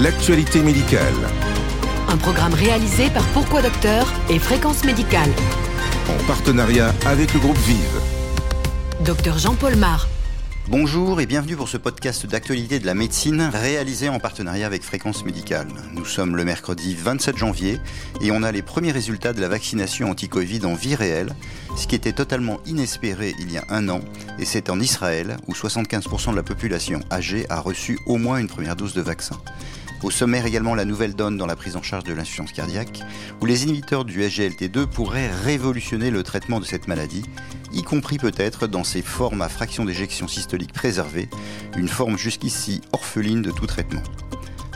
l'actualité médicale. Un programme réalisé par Pourquoi Docteur et Fréquence Médicale. En partenariat avec le groupe Vive. Docteur Jean-Paul Mar. Bonjour et bienvenue pour ce podcast d'actualité de la médecine réalisé en partenariat avec Fréquence Médicale. Nous sommes le mercredi 27 janvier et on a les premiers résultats de la vaccination anti-Covid en vie réelle, ce qui était totalement inespéré il y a un an et c'est en Israël où 75% de la population âgée a reçu au moins une première dose de vaccin. Au sommaire également la nouvelle donne dans la prise en charge de l'insuffisance cardiaque, où les inhibiteurs du SGLT2 pourraient révolutionner le traitement de cette maladie, y compris peut-être dans ses formes à fraction d'éjection systolique préservée, une forme jusqu'ici orpheline de tout traitement.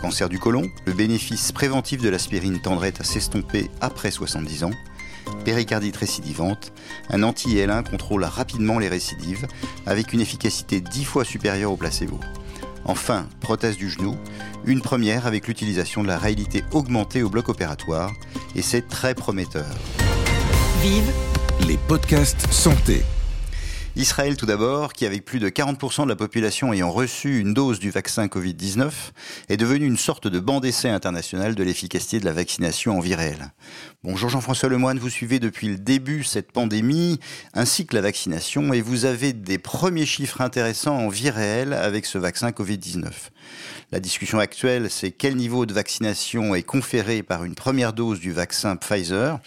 Cancer du côlon, le bénéfice préventif de l'aspirine tendrait à s'estomper après 70 ans. Péricardite récidivante, un anti-IL1 contrôle rapidement les récidives avec une efficacité 10 fois supérieure au placebo. Enfin, prothèse du genou, une première avec l'utilisation de la réalité augmentée au bloc opératoire, et c'est très prometteur. Vive Les podcasts santé. Israël tout d'abord, qui avec plus de 40% de la population ayant reçu une dose du vaccin Covid-19, est devenu une sorte de banc d'essai international de l'efficacité de la vaccination en vie réelle. Bonjour Jean-François Lemoine, vous suivez depuis le début cette pandémie ainsi que la vaccination et vous avez des premiers chiffres intéressants en vie réelle avec ce vaccin Covid-19. La discussion actuelle, c'est quel niveau de vaccination est conféré par une première dose du vaccin Pfizer,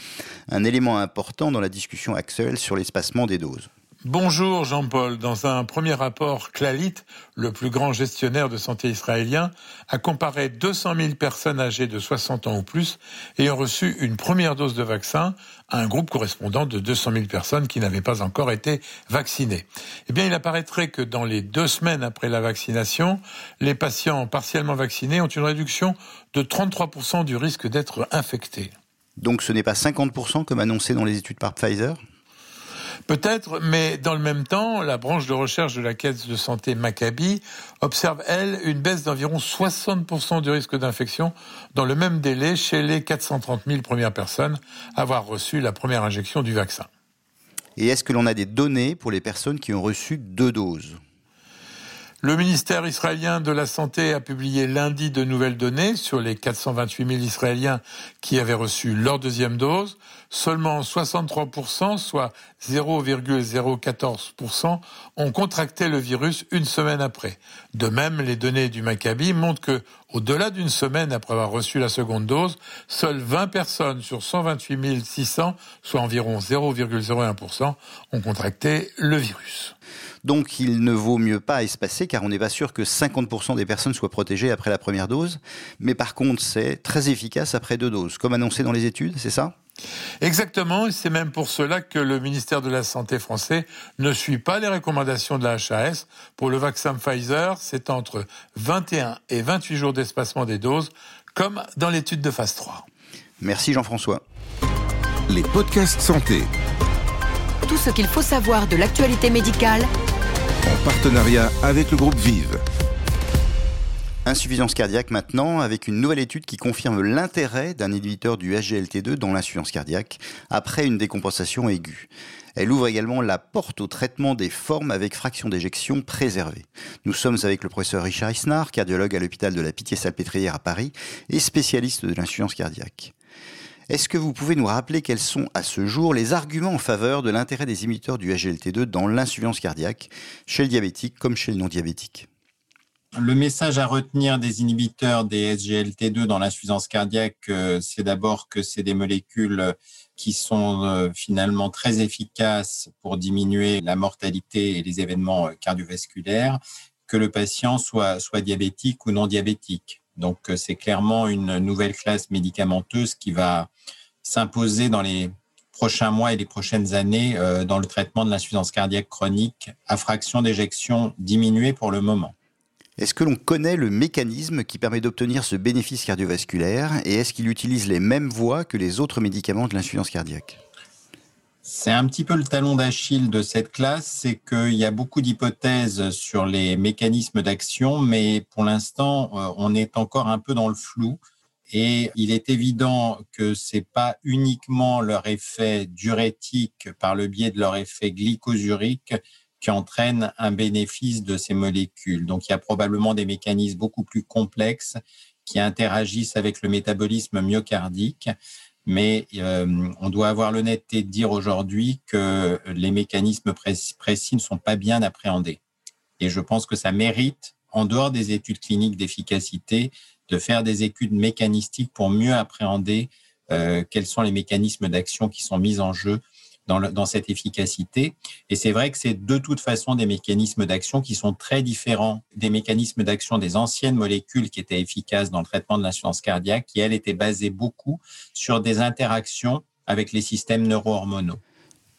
un élément important dans la discussion actuelle sur l'espacement des doses. Bonjour Jean-Paul. Dans un premier rapport, Clalit, le plus grand gestionnaire de santé israélien, a comparé 200 000 personnes âgées de 60 ans ou plus ayant reçu une première dose de vaccin à un groupe correspondant de 200 000 personnes qui n'avaient pas encore été vaccinées. Eh bien, il apparaîtrait que dans les deux semaines après la vaccination, les patients partiellement vaccinés ont une réduction de 33% du risque d'être infectés. Donc ce n'est pas 50% comme annoncé dans les études par Pfizer? Peut-être, mais dans le même temps, la branche de recherche de la caisse de santé Maccabi observe, elle, une baisse d'environ 60% du risque d'infection dans le même délai chez les 430 000 premières personnes à avoir reçu la première injection du vaccin. Et est-ce que l'on a des données pour les personnes qui ont reçu deux doses? Le ministère israélien de la Santé a publié lundi de nouvelles données sur les 428 000 Israéliens qui avaient reçu leur deuxième dose. Seulement 63%, soit 0,014%, ont contracté le virus une semaine après. De même, les données du Maccabi montrent que, au-delà d'une semaine après avoir reçu la seconde dose, seules 20 personnes sur 128 600, soit environ 0,01%, ont contracté le virus. Donc il ne vaut mieux pas espacer car on n'est pas sûr que 50% des personnes soient protégées après la première dose. Mais par contre, c'est très efficace après deux doses, comme annoncé dans les études, c'est ça? Exactement, et c'est même pour cela que le ministère de la Santé français ne suit pas les recommandations de la HAS. Pour le vaccin Pfizer, c'est entre 21 et 28 jours d'espacement des doses, comme dans l'étude de phase 3. Merci Jean-François. Les podcasts santé. Tout ce qu'il faut savoir de l'actualité médicale En partenariat avec le groupe Vive. Insuffisance cardiaque maintenant, avec une nouvelle étude qui confirme l'intérêt d'un inhibiteur du SGLT2 dans l'insuffisance cardiaque après une décompensation aiguë. Elle ouvre également la porte au traitement des formes avec fraction d'éjection préservée. Nous sommes avec le professeur Richard Isnard, cardiologue à l'hôpital de la Pitié-Salpêtrière à Paris et spécialiste de l'insuffisance cardiaque. Est-ce que vous pouvez nous rappeler quels sont à ce jour les arguments en faveur de l'intérêt des imiteurs du SGLT2 dans l'insuffisance cardiaque, chez le diabétique comme chez le non-diabétique? Le message à retenir des inhibiteurs des SGLT2 dans l'insuffisance cardiaque, euh, c'est d'abord que c'est des molécules qui sont euh, finalement très efficaces pour diminuer la mortalité et les événements euh, cardiovasculaires, que le patient soit diabétique ou non diabétique. Donc c'est clairement une nouvelle classe médicamenteuse qui va s'imposer dans les prochains mois et les prochaines années dans le traitement de l'insuffisance cardiaque chronique à fraction d'éjection diminuée pour le moment. Est-ce que l'on connaît le mécanisme qui permet d'obtenir ce bénéfice cardiovasculaire et est-ce qu'il utilise les mêmes voies que les autres médicaments de l'insuffisance cardiaque? C'est un petit peu le talon d'Achille de cette classe, c'est qu'il y a beaucoup d'hypothèses sur les mécanismes d'action, mais pour l'instant, euh, on est encore un peu dans le flou. Et il est évident que c'est pas uniquement leur effet diurétique par le biais de leur effet glycosurique qui entraîne un bénéfice de ces molécules. Donc, il y a probablement des mécanismes beaucoup plus complexes qui interagissent avec le métabolisme myocardique. Mais euh, on doit avoir l'honnêteté de dire aujourd'hui que les mécanismes précis ne sont pas bien appréhendés. Et je pense que ça mérite, en dehors des études cliniques d'efficacité, de faire des études mécanistiques pour mieux appréhender euh, quels sont les mécanismes d'action qui sont mis en jeu dans, cette efficacité. Et c'est vrai que c'est de toute façon des mécanismes d'action qui sont très différents des mécanismes d'action des anciennes molécules qui étaient efficaces dans le traitement de l'insuffisance cardiaque, qui, elles, étaient basées beaucoup sur des interactions avec les systèmes neurohormonaux.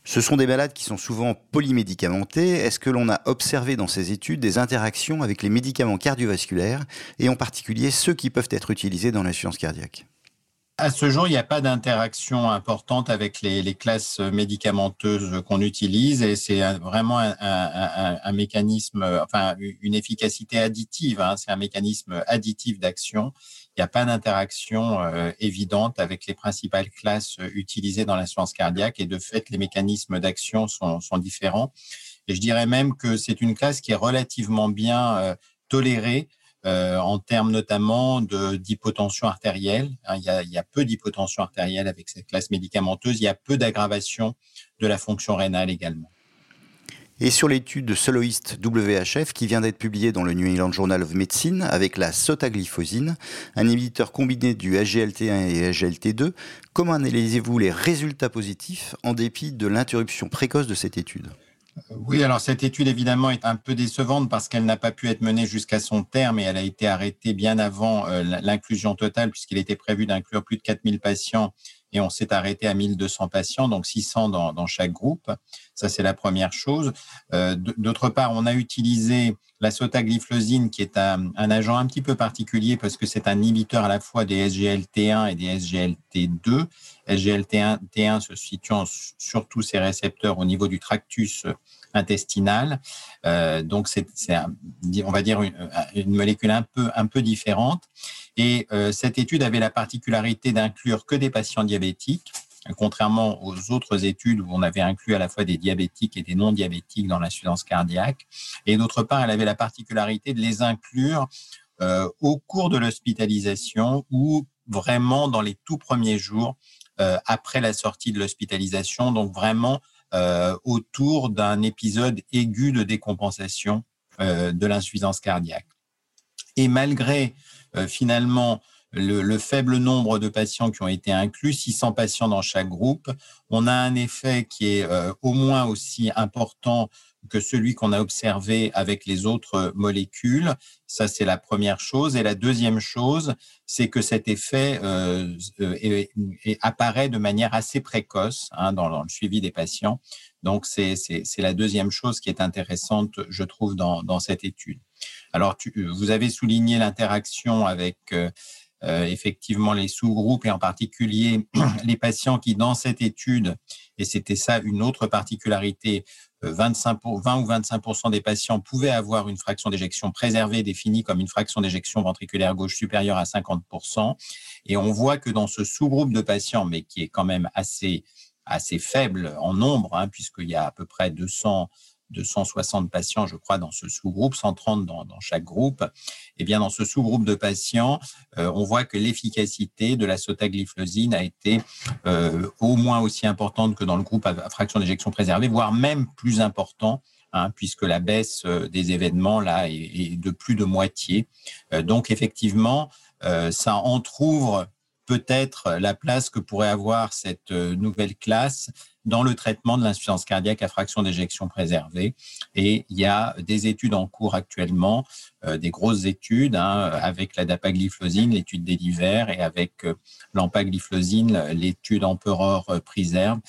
Ce sont des malades qui sont souvent polymédicamentés. Est-ce que l'on a observé dans ces études des interactions avec les médicaments cardiovasculaires et en particulier ceux qui peuvent être utilisés dans l'insuffisance cardiaque? À ce jour, il n'y a pas d'interaction importante avec les, classes médicamenteuses qu'on utilise et c'est vraiment un, mécanisme, enfin une efficacité additive. Hein. c'est un mécanisme additif d'action. Il n'y a pas d'interaction euh, évidente avec les principales classes utilisées dans l'insuffisance cardiaque et de fait, les mécanismes d'action sont, différents. Et je dirais même que c'est une classe qui est relativement bien euh, tolérée euh, en termes notamment d'hypotension artérielle. Hein, il, y a, peu d'hypotension artérielle avec cette classe médicamenteuse. Il y a peu d'aggravation de la fonction rénale également. Et sur l'étude de soloiste WHF qui vient d'être publiée dans le New England Journal of Medicine avec la sotaglifosine, un inhibiteur combiné du SGLT1 et SGLT2, comment analysez-vous les résultats positifs en dépit de l'interruption précoce de cette étude? Oui, alors cette étude évidemment est un peu décevante parce qu'elle n'a pas pu être menée jusqu'à son terme et elle a été arrêtée bien avant euh, l'inclusion totale puisqu'il était prévu d'inclure plus de 4000 patients et on s'est arrêté à 1200 patients, donc 600 dans, chaque groupe. Ça, c'est la première chose. Euh, d'autre part, on a utilisé la sotagliflozine, qui est un, agent un petit peu particulier parce que c'est un inhibiteur à la fois des SGLT1 et des SGLT2. SGLT1 se situant sur tous ces récepteurs au niveau du tractus intestinal. Euh, donc, c'est, on va dire, une, une, molécule un peu, un peu différente. Et euh, cette étude avait la particularité d'inclure que des patients diabétiques, contrairement aux autres études où on avait inclus à la fois des diabétiques et des non-diabétiques dans l'insuffisance cardiaque. Et d'autre part, elle avait la particularité de les inclure euh, au cours de l'hospitalisation ou vraiment dans les tout premiers jours euh, après la sortie de l'hospitalisation, donc vraiment autour d'un épisode aigu de décompensation de l'insuffisance cardiaque. Et malgré euh, finalement le, faible nombre de patients qui ont été inclus, 600 patients dans chaque groupe, on a un effet qui est euh, au moins aussi important que celui qu'on a observé avec les autres molécules. Ça, c'est la première chose. Et la deuxième chose, c'est que cet effet euh, apparaît de manière assez précoce hein, dans, le suivi des patients. Donc, c'est la deuxième chose qui est intéressante, je trouve, dans cette étude. Alors, vous avez souligné l'interaction avec euh, euh, effectivement les sous-groupes et en particulier les patients qui, dans cette étude, et c'était ça une autre particularité, 25 euh, pour, 20 ou 25 des patients pouvaient avoir une fraction d'éjection préservée définie comme une fraction d'éjection ventriculaire gauche supérieure à 50% Et on voit que dans ce sous-groupe de patients, mais qui est quand même assez assez faible en nombre, hein, puisqu'il y a à peu près 200 260 patients, je crois, dans ce sous-groupe, 130 dans, chaque groupe. Et eh bien, dans ce sous-groupe de patients, euh, on voit que l'efficacité de la sotagliflozine a été euh, au moins aussi importante que dans le groupe à, fraction d'éjection préservée, voire même plus important. Hein, puisque la baisse euh, des événements là est, de plus de moitié. donc effectivement, ça entrouvre peut-être la place que pourrait avoir cette nouvelle classe dans le traitement de l'insuffisance cardiaque à fraction d'éjection préservée. Et il y a des études en cours actuellement, euh, des grosses études hein, avec la dapagliflozine, l'étude des divers, et avec euh, l'empagliflozine, l'étude Emperor euh, Preserve,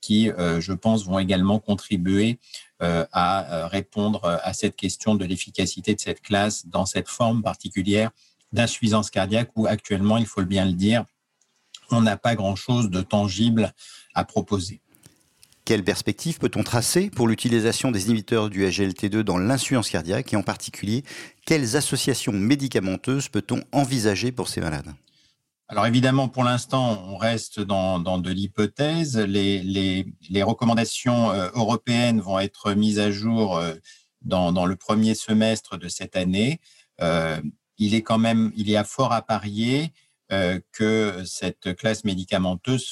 qui, euh, je pense, vont également contribuer euh, à répondre à cette question de l'efficacité de cette classe dans cette forme particulière d'insuffisance cardiaque où actuellement, il faut bien le dire, on n'a pas grand-chose de tangible à proposer. Quelle perspective peut-on tracer pour l'utilisation des inhibiteurs du SGLT2 dans l'insuffisance cardiaque et en particulier, quelles associations médicamenteuses peut-on envisager pour ces malades? Alors évidemment, pour l'instant, on reste dans, de l'hypothèse. Les, recommandations euh, européennes vont être mises à jour euh, dans, le premier semestre de cette année. Euh, il est quand même, il y a fort à parier que cette classe médicamenteuse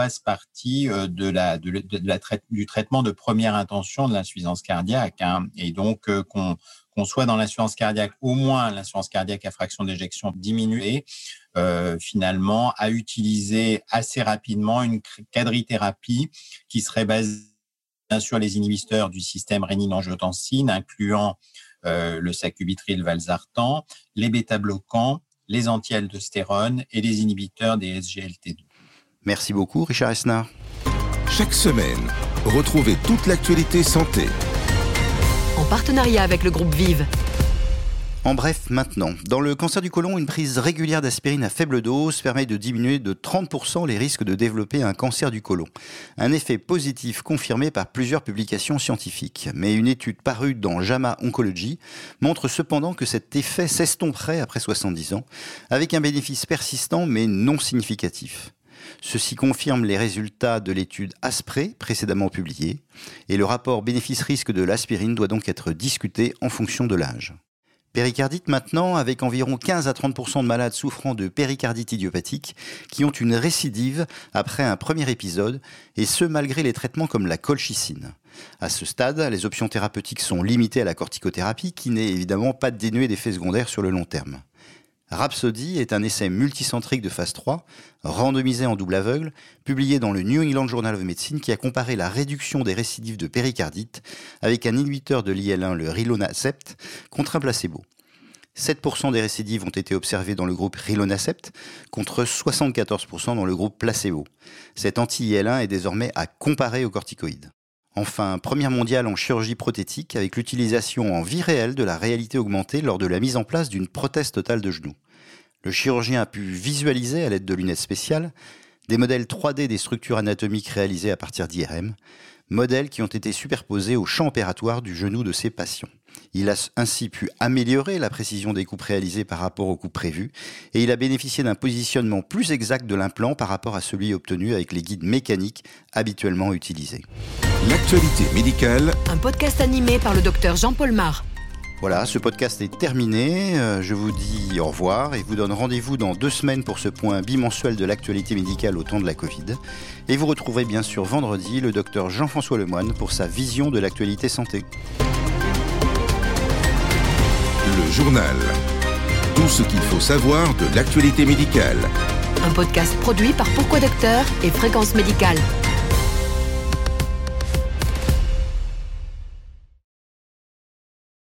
fasse partie euh, de la, du traitement de première intention de l'insuffisance cardiaque, hein, et donc euh, qu'on soit dans l'insuffisance cardiaque, au moins l'insuffisance cardiaque à fraction d'éjection diminuée, euh, finalement, à utiliser assez rapidement une quadrithérapie qui serait basée sur les inhibiteurs du système rénine-angiotensine, incluant euh, le sacubitril valsartan, les bêta-bloquants, les anti-aldostérone et les inhibiteurs des SGLT2. Merci beaucoup, Richard Esnard. Chaque semaine, retrouvez toute l'actualité santé en partenariat avec le groupe Vive. En bref, maintenant, dans le cancer du côlon, une prise régulière d'aspirine à faible dose permet de diminuer de 30% les risques de développer un cancer du côlon. Un effet positif confirmé par plusieurs publications scientifiques. Mais une étude parue dans JAMA Oncology montre cependant que cet effet s'estomperait après 70 ans, avec un bénéfice persistant mais non significatif. Ceci confirme les résultats de l'étude ASPRE précédemment publiée, et le rapport bénéfice-risque de l'aspirine doit donc être discuté en fonction de l'âge. Péricardite maintenant, avec environ 15 à 30% de malades souffrant de péricardite idiopathique qui ont une récidive après un premier épisode, et ce malgré les traitements comme la colchicine. À ce stade, les options thérapeutiques sont limitées à la corticothérapie qui n'est évidemment pas dénuée d'effets secondaires sur le long terme. Rhapsody est un essai multicentrique de phase 3, randomisé en double aveugle, publié dans le New England Journal of Medicine qui a comparé la réduction des récidives de péricardite avec un inhibiteur de l'IL1, le rilonacept, contre un placebo. 7% des récidives ont été observées dans le groupe rilonacept contre 74% dans le groupe placebo. Cet anti-IL1 est désormais à comparer aux corticoïdes. Enfin, première mondiale en chirurgie prothétique avec l'utilisation en vie réelle de la réalité augmentée lors de la mise en place d'une prothèse totale de genou. Le chirurgien a pu visualiser à l'aide de lunettes spéciales des modèles 3D des structures anatomiques réalisées à partir d'IRM, modèles qui ont été superposés au champ opératoire du genou de ses patients. Il a ainsi pu améliorer la précision des coupes réalisées par rapport aux coupes prévues et il a bénéficié d'un positionnement plus exact de l'implant par rapport à celui obtenu avec les guides mécaniques habituellement utilisés. L'actualité médicale. Un podcast animé par le docteur Jean-Paul Mar. Voilà, ce podcast est terminé. Euh, je vous dis au revoir et vous donne rendez-vous dans deux semaines pour ce point bimensuel de l'actualité médicale au temps de la Covid. Et vous retrouverez bien sûr vendredi le docteur Jean-François Lemoine pour sa vision de l'actualité santé. Le journal. Tout ce qu'il faut savoir de l'actualité médicale. Un podcast produit par Pourquoi Docteur et Fréquence Médicale.